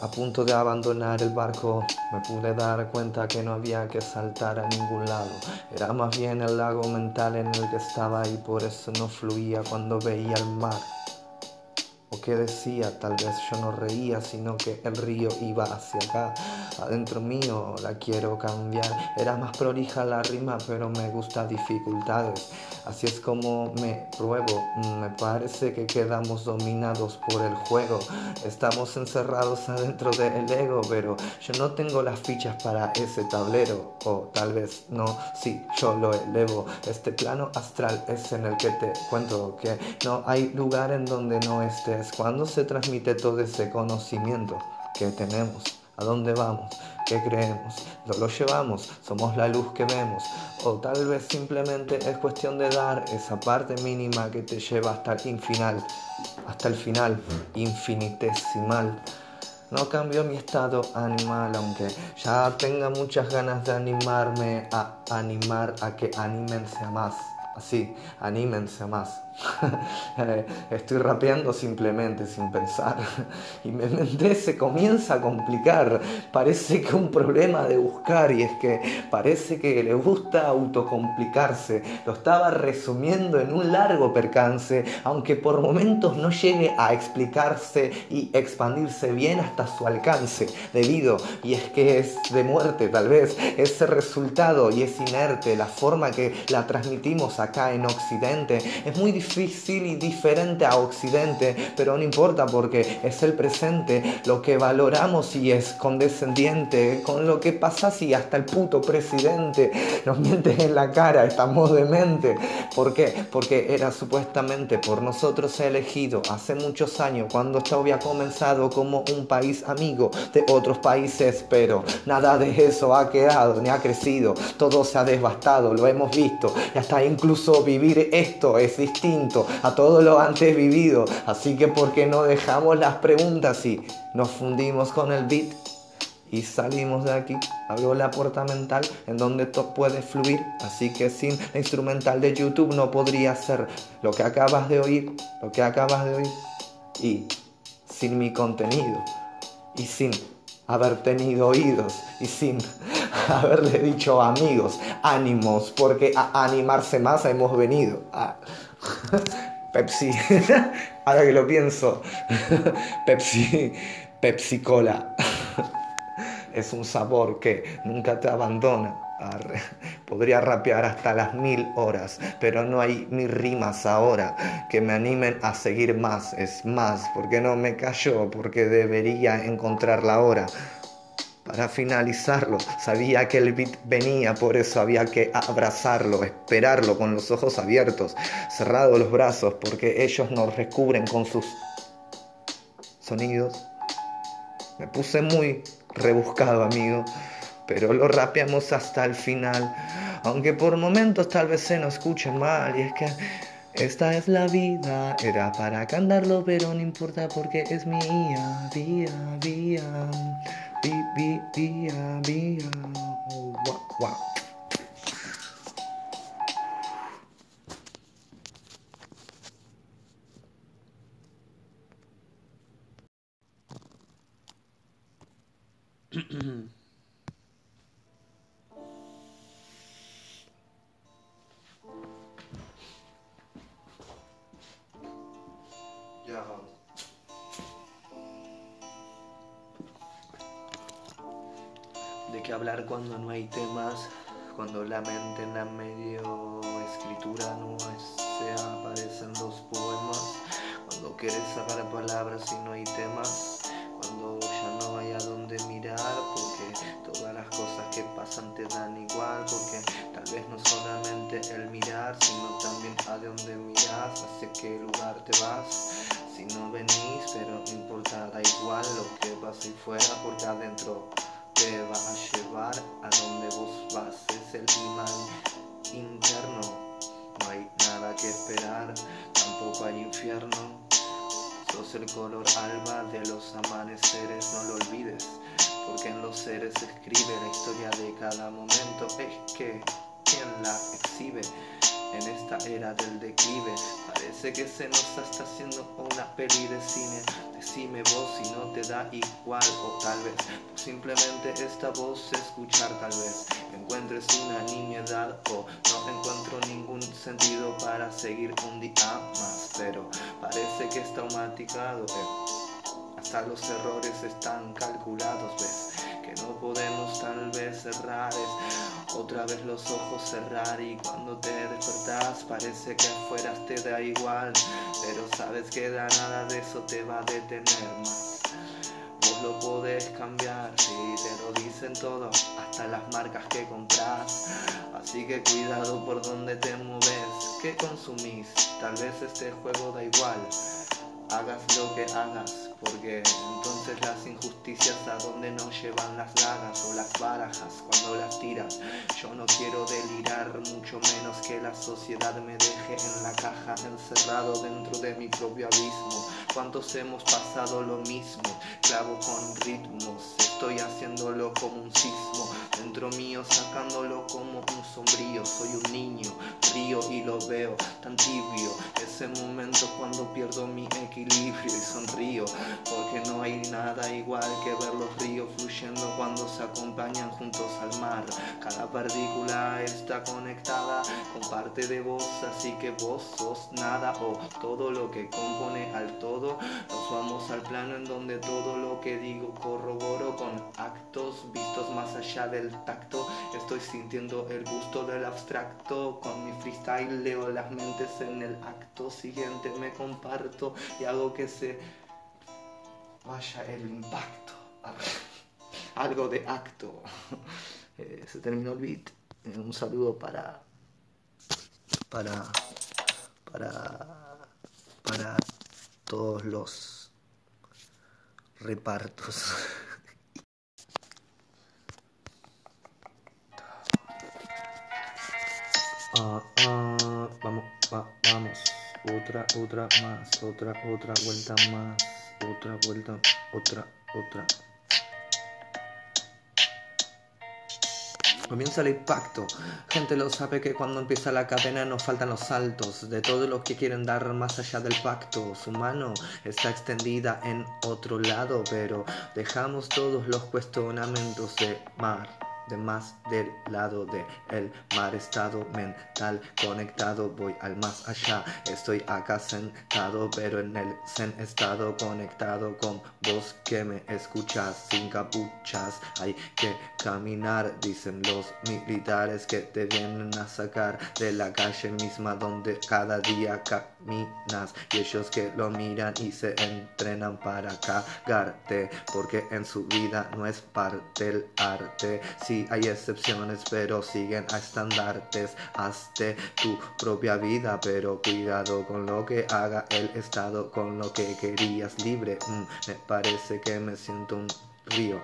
A punto de abandonar el barco, me pude dar cuenta que no había que saltar a ningún lado. Era más bien el lago mental en el que estaba y por eso no fluía cuando veía el mar. O qué decía, tal vez yo no reía, sino que el río iba hacia acá adentro mío la quiero cambiar. Era más prolija la rima, pero me gusta dificultades. Así es como me pruebo. Me parece que quedamos dominados por el juego. Estamos encerrados adentro del ego, pero yo no tengo las fichas para ese tablero. O tal vez no, sí, yo lo elevo. Este plano astral es en el que te cuento que no hay lugar en donde no estés. Cuando se transmite todo ese conocimiento que tenemos. ¿A dónde vamos? ¿Qué creemos? ¿Lo, lo llevamos? ¿Somos la luz que vemos? O tal vez simplemente es cuestión de dar esa parte mínima que te lleva hasta el final, hasta el final, infinitesimal. No cambio mi estado animal, aunque ya tenga muchas ganas de animarme a animar a que animense más. Así, anímense más. Estoy rapeando simplemente sin pensar y mi mente se comienza a complicar. Parece que un problema de buscar y es que parece que le gusta autocomplicarse. Lo estaba resumiendo en un largo percance, aunque por momentos no llegue a explicarse y expandirse bien hasta su alcance. Debido, y es que es de muerte tal vez, ese resultado y es inerte. La forma que la transmitimos acá en Occidente es muy difícil y diferente a Occidente, pero no importa porque es el presente lo que valoramos y es condescendiente con lo que pasa si hasta el puto presidente nos miente en la cara, estamos demente. ¿Por qué? Porque era supuestamente por nosotros elegido hace muchos años cuando esto había comenzado como un país amigo de otros países, pero nada de eso ha quedado ni ha crecido, todo se ha devastado, lo hemos visto y hasta incluso vivir esto es distinto a todo lo antes vivido. Así que ¿por qué no dejamos las preguntas y nos fundimos con el beat? Y salimos de aquí, abro la puerta mental en donde todo puede fluir. Así que sin la instrumental de YouTube no podría ser lo que acabas de oír, lo que acabas de oír. Y sin mi contenido, y sin haber tenido oídos, y sin haberle dicho amigos, ánimos, porque a animarse más hemos venido. A... Pepsi, ahora que lo pienso, Pepsi, Pepsi Cola. Es un sabor que nunca te abandona. Podría rapear hasta las mil horas, pero no hay ni rimas ahora que me animen a seguir más. Es más, porque no me callo, porque debería encontrar la hora para finalizarlo. Sabía que el beat venía, por eso había que abrazarlo, esperarlo con los ojos abiertos, cerrados los brazos, porque ellos nos recubren con sus sonidos. Me puse muy rebuscado, amigo, pero lo rapeamos hasta el final, aunque por momentos tal vez se nos escuche mal, y es que esta es la vida, era para cantarlo, pero no importa porque es mía, vía, vía. Bi, vía, vía. Wow, wow. De qué hablar cuando no hay temas, cuando la mente en la medio escritura no se aparecen los poemas, cuando quieres sacar palabras y no hay temas, cuando ya no hay a dónde mirar, porque todas las cosas que pasan te dan igual, porque tal vez no solamente el mirar, sino también a dónde miras, hacia qué lugar te vas. Si no venís, pero no importa, da igual lo que pasa ahí fuera, porque adentro te va a llevar a donde vos vas, es el imán interno. No hay nada que esperar, tampoco hay infierno. Sos el color alba de los amaneceres, no lo olvides, porque en los seres se escribe la historia de cada momento. Es que quien la exhibe en esta era del declive parece que se nos está haciendo una peli de cine. Decime vos si no te da igual o tal vez simplemente esta voz escuchar tal vez encuentres una nimiedad o no encuentro ningún sentido para seguir un día más. Pero parece que está automatizado. Eh. Hasta los errores están calculados, ves que no podemos tal vez cerrar otra vez los ojos cerrar y cuando te despertás parece que afuera te da igual, pero sabes que da nada de eso te va a detener más. Vos lo podés cambiar, si te lo dicen todo, hasta las marcas que compras. Así que cuidado por donde te mueves, que consumís. Tal vez este juego da igual, hagas lo que hagas, porque entonces las injusticias a donde nos llevan las dagas o las barajas cuando las tiras. Yo no quiero delirar, mucho menos que la sociedad me deje en la caja encerrado dentro de mi propio abismo. ¿Cuántos hemos pasado lo mismo? Clavo con ritmos, estoy haciéndolo como un sismo. Dentro mío sacándolo como un sombrío. Soy un niño, río y lo veo tan tibio. Ese momento cuando pierdo mi equilibrio y sonrío porque no hay nada igual que ver los ríos fluyendo cuando se acompañan juntos al mar. Cada partícula está conectada con parte de vos, así que vos sos nada o todo lo que compone al todo. Nos vamos al plano en donde todo lo que digo corroboro con actos vistos más allá del tacto. Estoy sintiendo el gusto del abstracto. Con mi freestyle leo las mentes en el acto siguiente. Me comparto y hago que se vaya el impacto, algo de acto. Eh, se terminó el beat. Eh, un saludo para, para, para, para todos los repartos. Ah, ah, vamos, vamos, otra, otra más, otra, otra vuelta más otra vuelta, otra, otra. Comienza el impacto. Gente lo sabe que cuando empieza la cadena nos faltan los saltos de todos los que quieren dar más allá del pacto. Su mano está extendida en otro lado, pero dejamos todos los cuestionamientos de mar de más del lado de el mar estado mental conectado. Voy al más allá. Estoy acá sentado pero en el zen estado conectado con vos que me escuchas. Sin capuchas hay que caminar dicen los militares que te vienen a sacar de la calle misma donde cada día y ellos que lo miran y se entrenan para cagarte porque en su vida no es parte del arte hay excepciones, pero siguen a estandartes. Hazte tu propia vida, pero cuidado con lo que haga el Estado, con lo que querías libre. Mm, me parece que me siento un río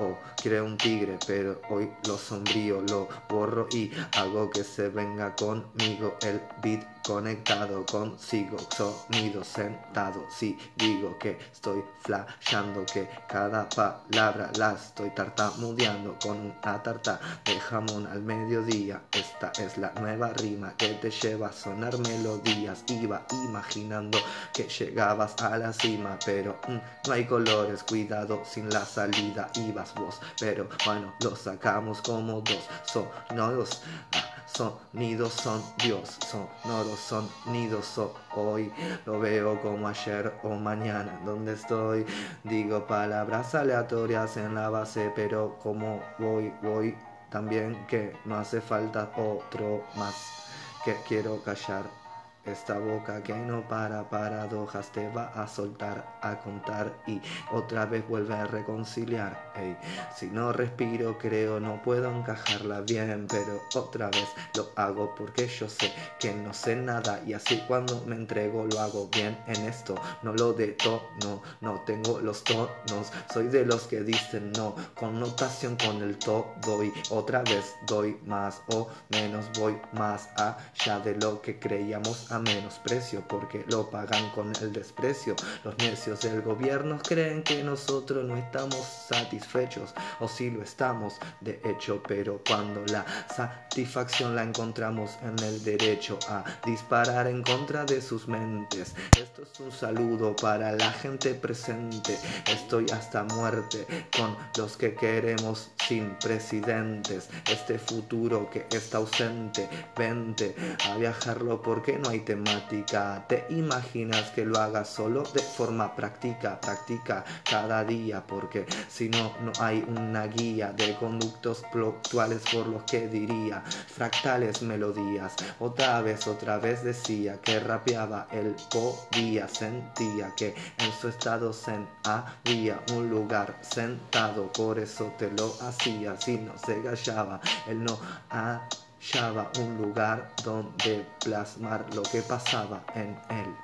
o creo un tigre, pero hoy lo sombrío, lo borro y hago que se venga conmigo el beat conectado consigo, sonido sentado. Si digo que estoy flashando, que cada palabra la estoy tartamudeando con una tarta de jamón al mediodía. Esta es la nueva rima que te lleva a sonar melodías. Iba imaginando que llegabas a la cima, pero mm, no hay colores, cuidado sin la salida. Ibas vos, pero bueno, lo sacamos como dos sonoros. Ah, sonidos son Dios, sonoros son hoy. Lo veo como ayer o mañana, donde estoy. Digo palabras aleatorias en la base, pero como voy, voy también que no hace falta otro más que quiero callar esta boca que no para paradojas te va a soltar, a contar y otra vez vuelve a reconciliar. Ey, si no respiro creo no puedo encajarla bien, pero otra vez lo hago porque yo sé que no sé nada y así cuando me entrego lo hago bien en esto. No lo detono, no tengo los tonos, soy de los que dicen no, connotación con el todo y otra vez doy más o menos voy más allá de lo que creíamos a menos precio porque lo pagan con el desprecio. Los necios del gobierno creen que nosotros no estamos satisfechos o si lo estamos de hecho, pero cuando la satisfacción la encontramos en el derecho a disparar en contra de sus mentes. Esto es un saludo para la gente presente. Estoy hasta muerte con los que queremos sin presidentes. Este futuro que está ausente, vente a viajarlo porque no hay temática. Te imaginas que lo hagas solo de forma práctica, práctica cada día porque si no, no hay una guía de conductos actuales por los que diría fractales melodías. Otra vez, otra vez decía que rapeaba el podía, sentía que en su estado zen había un lugar sentado, por eso te lo hacía, si no se gallaba, él no hallaba un lugar donde plasmar lo que pasaba en él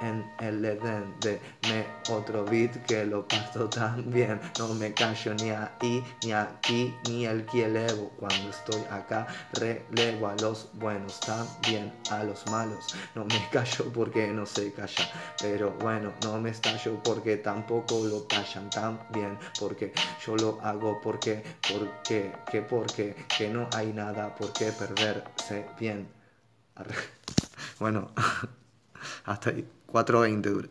en el Edén de me otro beat que lo paso tan bien. No me callo ni ahí ni aquí ni el que elevo. Cuando estoy acá relevo a los buenos también a los malos. No me callo porque no se calla pero bueno no me estallo porque tampoco lo callan tan bien porque yo lo hago porque porque que porque que no hay nada por qué perderse bien. Bueno hasta ahí 4.20 dura.